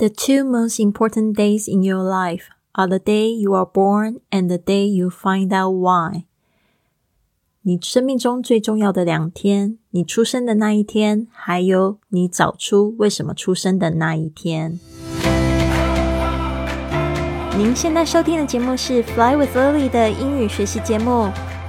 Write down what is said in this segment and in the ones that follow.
The two most important days in your life are the day you are born and the day you find out why. 你生命中最重要的两天，你出生的那一天，还有你找出为什么出生的那一天。您现在收听的节目是《Fly with Lily》的英语学习节目，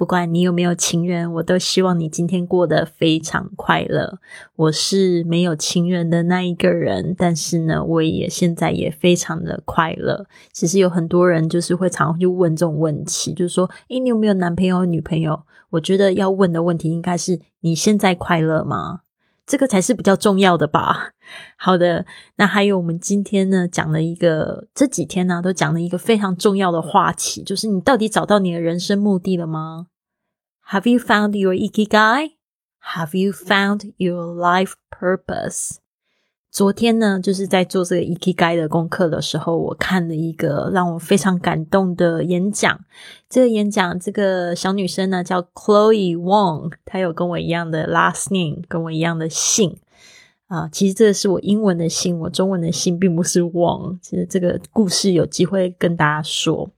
不管你有没有情人，我都希望你今天过得非常快乐。我是没有情人的那一个人，但是呢，我也现在也非常的快乐。其实有很多人就是会常去问这种问题，就是说，诶，你有没有男朋友、女朋友？我觉得要问的问题应该是：你现在快乐吗？这个才是比较重要的吧。好的，那还有我们今天呢讲了一个，这几天呢都讲了一个非常重要的话题，就是你到底找到你的人生目的了吗？Have you found your ikigai? Have you found your life purpose? 昨天呢，就是在做这个 EKGI 的功课的时候，我看了一个让我非常感动的演讲。这个演讲，这个小女生呢叫 Chloe Wong，她有跟我一样的 last name，跟我一样的姓啊。其实这个是我英文的姓，我中文的姓并不是 Wong。其实这个故事有机会跟大家说。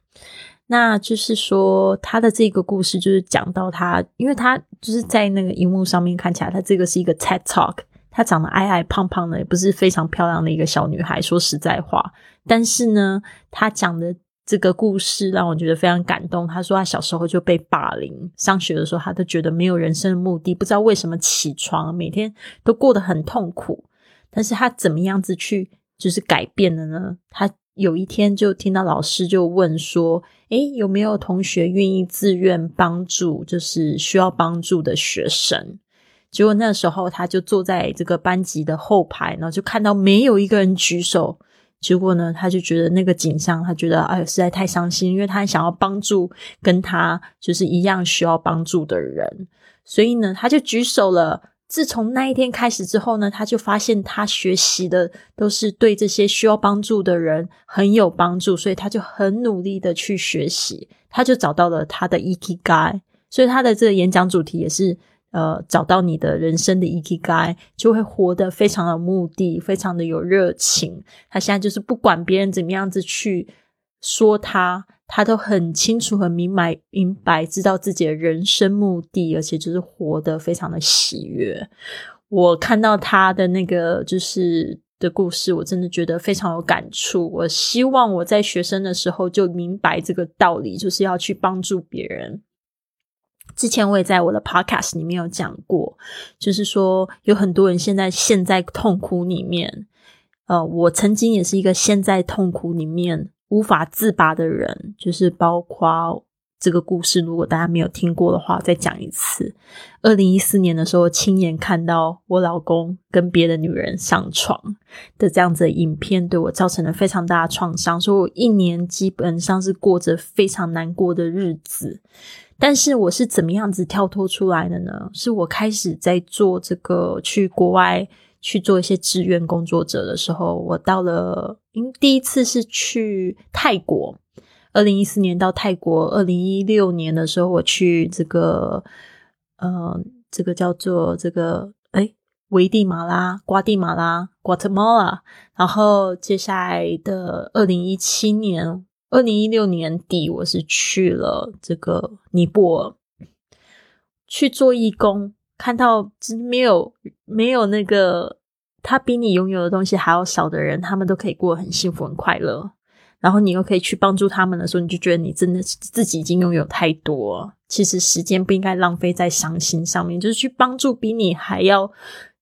那就是说，她的这个故事就是讲到她，因为她就是在那个荧幕上面看起来，她这个是一个 TED Talk。她长得矮矮胖胖的，也不是非常漂亮的一个小女孩。说实在话，但是呢，她讲的这个故事让我觉得非常感动。她说她小时候就被霸凌，上学的时候她都觉得没有人生的目的，不知道为什么起床每天都过得很痛苦。但是她怎么样子去就是改变的呢？她有一天就听到老师就问说：“诶，有没有同学愿意自愿帮助，就是需要帮助的学生？”结果那时候他就坐在这个班级的后排，然后就看到没有一个人举手。结果呢，他就觉得那个景象，他觉得哎，实在太伤心，因为他想要帮助跟他就是一样需要帮助的人，所以呢，他就举手了。自从那一天开始之后呢，他就发现他学习的都是对这些需要帮助的人很有帮助，所以他就很努力的去学习，他就找到了他的 e k g a。所以他的这个演讲主题也是。呃，找到你的人生的 ikigai，就会活得非常有目的，非常的有热情。他现在就是不管别人怎么样子去说他，他都很清楚、很明白、明白，知道自己的人生目的，而且就是活得非常的喜悦。我看到他的那个就是的故事，我真的觉得非常有感触。我希望我在学生的时候就明白这个道理，就是要去帮助别人。之前我也在我的 podcast 里面有讲过，就是说有很多人现在陷在痛苦里面，呃，我曾经也是一个陷在痛苦里面无法自拔的人，就是包括这个故事，如果大家没有听过的话，再讲一次。二零一四年的时候，亲眼看到我老公跟别的女人上床的这样子影片，对我造成了非常大的创伤，所以我一年基本上是过着非常难过的日子。但是我是怎么样子跳脱出来的呢？是我开始在做这个去国外去做一些志愿工作者的时候，我到了，因第一次是去泰国，二零一四年到泰国，二零一六年的时候我去这个，呃，这个叫做这个，哎，危地马拉、瓜地马拉 （Guatemala），然后接下来的二零一七年。二零一六年底，我是去了这个尼泊尔去做义工，看到没有没有那个他比你拥有的东西还要少的人，他们都可以过很幸福、很快乐。然后你又可以去帮助他们的时候，你就觉得你真的自己已经拥有太多。其实时间不应该浪费在伤心上面，就是去帮助比你还要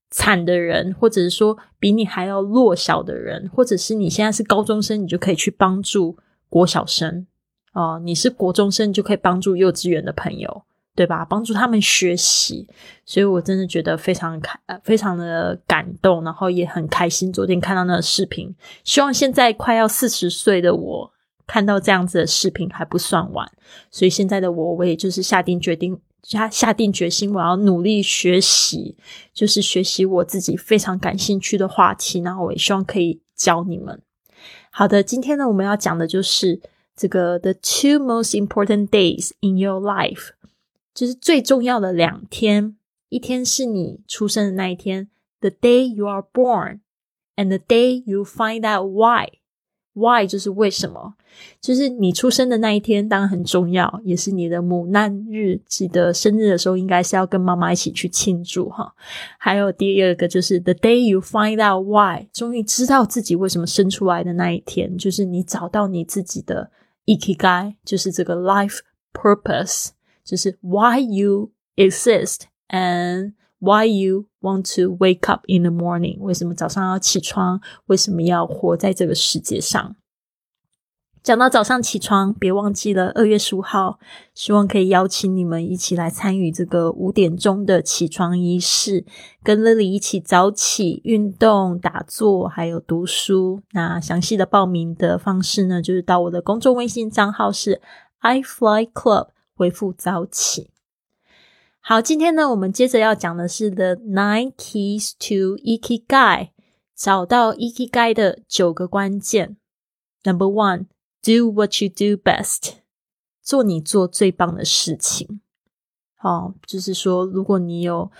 惨的人，或者是说比你还要弱小的人，或者是你现在是高中生，你就可以去帮助。国小生哦，你是国中生就可以帮助幼稚园的朋友，对吧？帮助他们学习，所以我真的觉得非常开，非常的感动，然后也很开心。昨天看到那个视频，希望现在快要四十岁的我看到这样子的视频还不算晚，所以现在的我，我也就是下定决定，下下定决心，我要努力学习，就是学习我自己非常感兴趣的话题，然后我也希望可以教你们。好的，今天呢，我们要讲的就是这个 the two most important days in your life，就是最重要的两天，一天是你出生的那一天，the day you are born，and the day you find out why。Why 就是为什么？就是你出生的那一天当然很重要，也是你的母难日。记得生日的时候，应该是要跟妈妈一起去庆祝哈。还有第二个就是 The day you find out why，终于知道自己为什么生出来的那一天，就是你找到你自己的 ikigai，就是这个 life purpose，就是 why you exist and why you want to wake up in the morning？为什么早上要起床？为什么要活在这个世界上？讲到早上起床，别忘记了二月十五号，希望可以邀请你们一起来参与这个五点钟的起床仪式，跟 Lily 一起早起运动、打坐，还有读书。那详细的报名的方式呢，就是到我的公众微信账号是 I Fly Club 回复早起。好，今天呢，我们接着要讲的是 The Nine Keys to Ikigai，找到 Ikigai 的九个关键。Number one, do what you do best，做你做最棒的事情。哦，就是说，如果你有，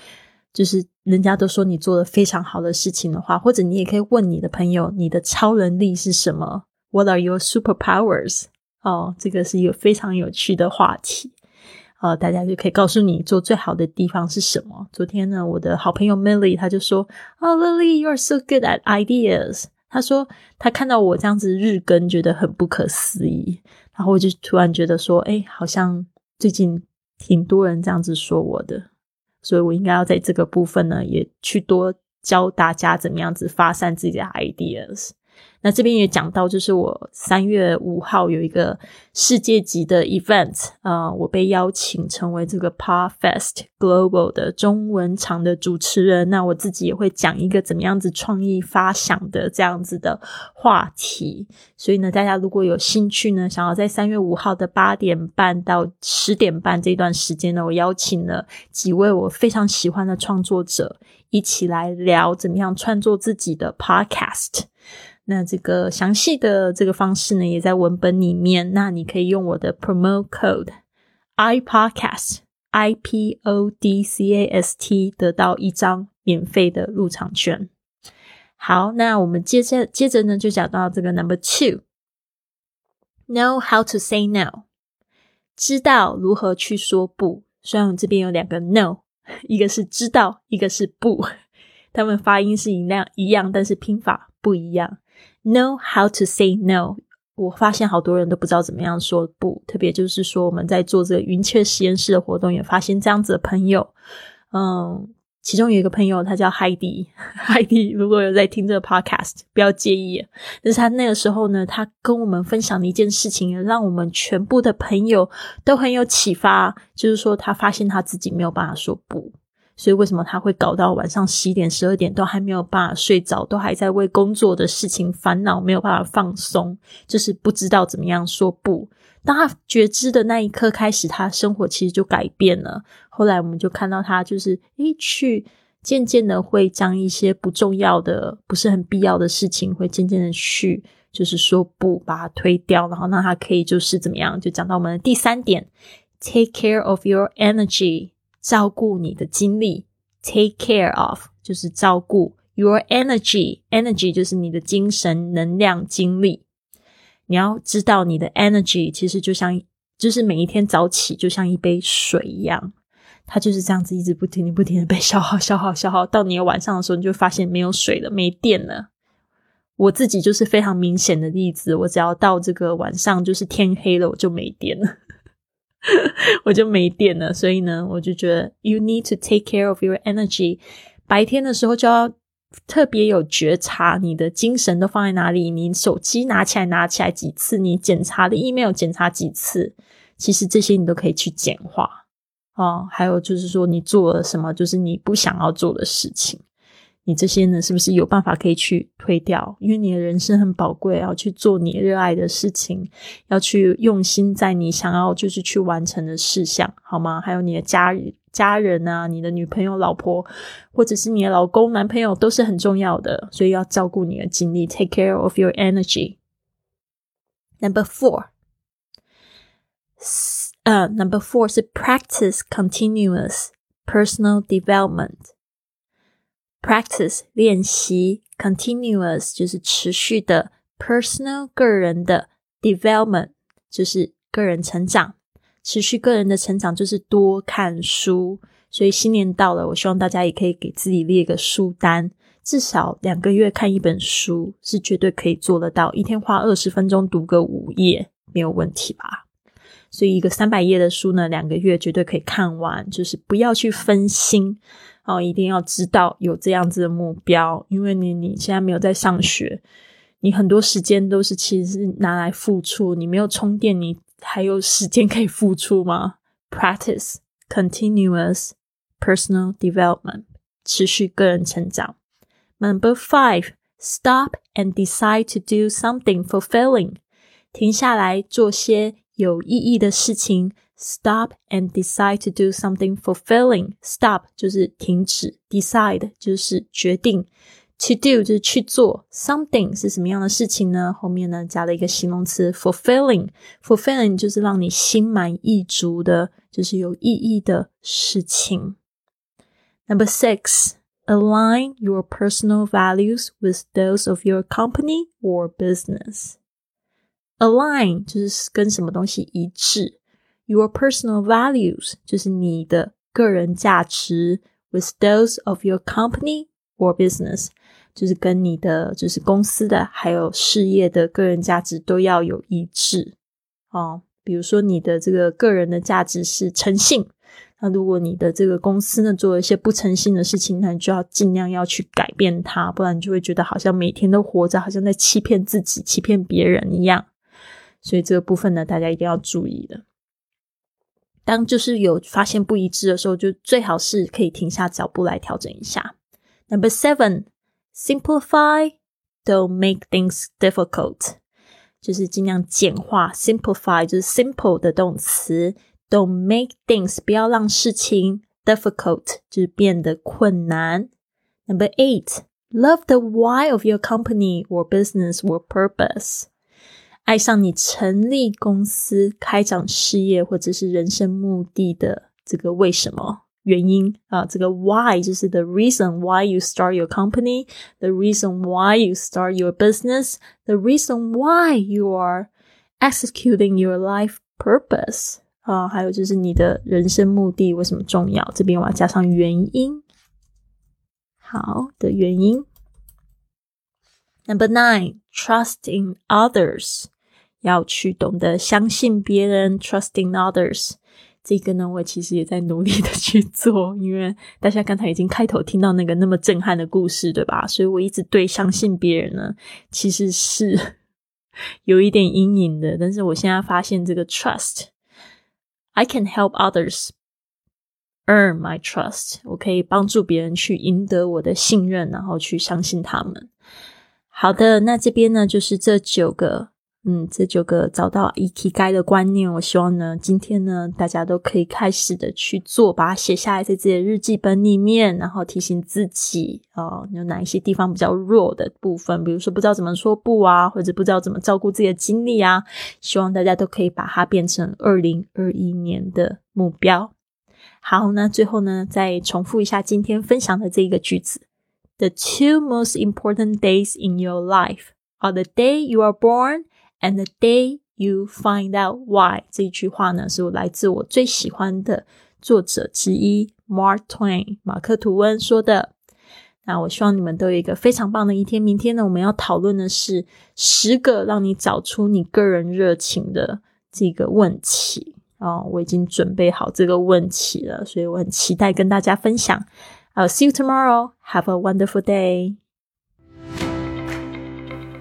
就是人家都说你做的非常好的事情的话，或者你也可以问你的朋友，你的超能力是什么？What are your superpowers？哦，这个是一个非常有趣的话题。呃，大家就可以告诉你做最好的地方是什么。昨天呢，我的好朋友 Milly 他就说：“哦，Lily，you are so good at ideas。”他说他看到我这样子日更，觉得很不可思议。然后我就突然觉得说：“哎，好像最近挺多人这样子说我的，所以我应该要在这个部分呢，也去多教大家怎么样子发散自己的 ideas。”那这边也讲到，就是我三月五号有一个世界级的 event，啊，我被邀请成为这个 Parfest Global 的中文场的主持人。那我自己也会讲一个怎么样子创意发想的这样子的话题。所以呢，大家如果有兴趣呢，想要在三月五号的八点半到十点半这段时间呢，我邀请了几位我非常喜欢的创作者一起来聊怎么样创作自己的 podcast。那这个详细的这个方式呢，也在文本里面。那你可以用我的 promo code i podcast i p o d c a s t 得到一张免费的入场券。好，那我们接着接着呢，就讲到这个 number two，know how to say no，知道如何去说不。虽然我们这边有两个 no，一个是知道，一个是不，他们发音是一样一样，但是拼法不一样。Know how to say no。我发现好多人都不知道怎么样说不，特别就是说我们在做这个云雀实验室的活动，也发现这样子的朋友。嗯，其中有一个朋友，他叫 Heidi，Heidi 如果有在听这个 podcast，不要介意。但是他那个时候呢，他跟我们分享的一件事情，让我们全部的朋友都很有启发，就是说他发现他自己没有办法说不。所以为什么他会搞到晚上十一点、十二点都还没有办法睡着，都还在为工作的事情烦恼，没有办法放松，就是不知道怎么样说不。当他觉知的那一刻开始，他生活其实就改变了。后来我们就看到他，就是诶，去渐渐的会将一些不重要的、不是很必要的事情，会渐渐的去就是说不，把它推掉，然后让他可以就是怎么样？就讲到我们的第三点，take care of your energy。照顾你的精力，take care of 就是照顾 your energy，energy 就是你的精神能量精力。你要知道，你的 energy 其实就像，就是每一天早起就像一杯水一样，它就是这样子一直不停的、不停的被消耗、消耗、消耗，到你晚上的时候，你就发现没有水了，没电了。我自己就是非常明显的例子，我只要到这个晚上，就是天黑了，我就没电了。我就没电了，所以呢，我就觉得 you need to take care of your energy。白天的时候就要特别有觉察，你的精神都放在哪里？你手机拿起来拿起来几次？你检查的 email 检查几次？其实这些你都可以去简化哦。还有就是说，你做了什么？就是你不想要做的事情，你这些呢，是不是有办法可以去推掉？因为你的人生很宝贵，要去做你热爱的事情，要去用心在你想要就是去完成的事项，好吗？还有你的家家人啊，你的女朋友、老婆，或者是你的老公、男朋友，都是很重要的，所以要照顾你的精力，take care of your energy。Number four，呃，Number four 是 practice continuous personal development。Practice 练习，continuous 就是持续的，personal 个人的，development 就是个人成长，持续个人的成长就是多看书。所以新年到了，我希望大家也可以给自己列个书单，至少两个月看一本书是绝对可以做得到，一天花二十分钟读个五页没有问题吧？所以一个三百页的书呢，两个月绝对可以看完，就是不要去分心。哦，一定要知道有这样子的目标，因为你你现在没有在上学，你很多时间都是其实是拿来付出，你没有充电，你还有时间可以付出吗？Practice continuous personal development，持续个人成长。Number five, stop and decide to do something fulfilling，停下来做些有意义的事情。Stop and decide to do something fulfilling. Stop 就是停止，decide 就是决定，to do 就是去做。Something 是什么样的事情呢？后面呢加了一个形容词 fulfilling。fulfilling 就是让你心满意足的，就是有意义的事情。Number six, align your personal values with those of your company or business. Align 就是跟什么东西一致。Your personal values 就是你的个人价值，with those of your company or business 就是跟你的就是公司的还有事业的个人价值都要有一致哦。比如说你的这个个人的价值是诚信，那如果你的这个公司呢做了一些不诚信的事情，那你就要尽量要去改变它，不然你就会觉得好像每天都活着，好像在欺骗自己、欺骗别人一样。所以这个部分呢，大家一定要注意的。当就是有发现不一致的时候，就最好是可以停下脚步来调整一下。Number seven, simplify, don't make things difficult，就是尽量简化。Simplify 就是 simple 的动词，don't make things 不要让事情 difficult 就是变得困难。Number eight, love the why of your company or business or purpose。 爱上你成立公司、开展事业或者是人生目的的这个为什么原因啊？这个 why 就是 the reason why you start your company, the reason why you start your business, the reason why you are executing your life purpose 啊，还有就是你的人生目的为什么重要？这边我要加上原因，好的原因。Number nine, trust in others. 要去懂得相信别人，trusting others。这个呢，我其实也在努力的去做，因为大家刚才已经开头听到那个那么震撼的故事，对吧？所以我一直对相信别人呢，其实是有一点阴影的。但是我现在发现这个 trust，I can help others earn my trust。我可以帮助别人去赢得我的信任，然后去相信他们。好的，那这边呢，就是这九个。嗯，这九个找到 E K 该的观念，我希望呢，今天呢，大家都可以开始的去做，把它写下来在自己的日记本里面，然后提醒自己哦，有哪一些地方比较弱的部分，比如说不知道怎么说不啊，或者不知道怎么照顾自己的精力啊，希望大家都可以把它变成二零二一年的目标。好，那最后呢，再重复一下今天分享的这一个句子：The two most important days in your life are the day you are born. And the day you find out why 这一句话呢，是我来自我最喜欢的作者之一 Mark Twain 马克吐温说的。那我希望你们都有一个非常棒的一天。明天呢，我们要讨论的是十个让你找出你个人热情的这个问题哦。我已经准备好这个问题了，所以我很期待跟大家分享。I'll see you tomorrow. Have a wonderful day.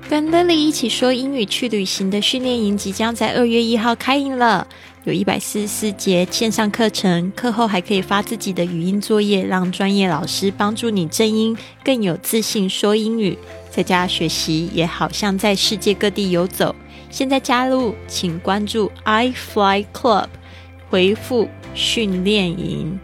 跟 Lily 一起说英语去旅行的训练营即将在二月一号开营了。有一百四十四节线上课程，课后还可以发自己的语音作业，让专业老师帮助你正音更有自信说英语。在家学习也好像在世界各地游走。现在加入，请关注 iFly Club，回复训练营。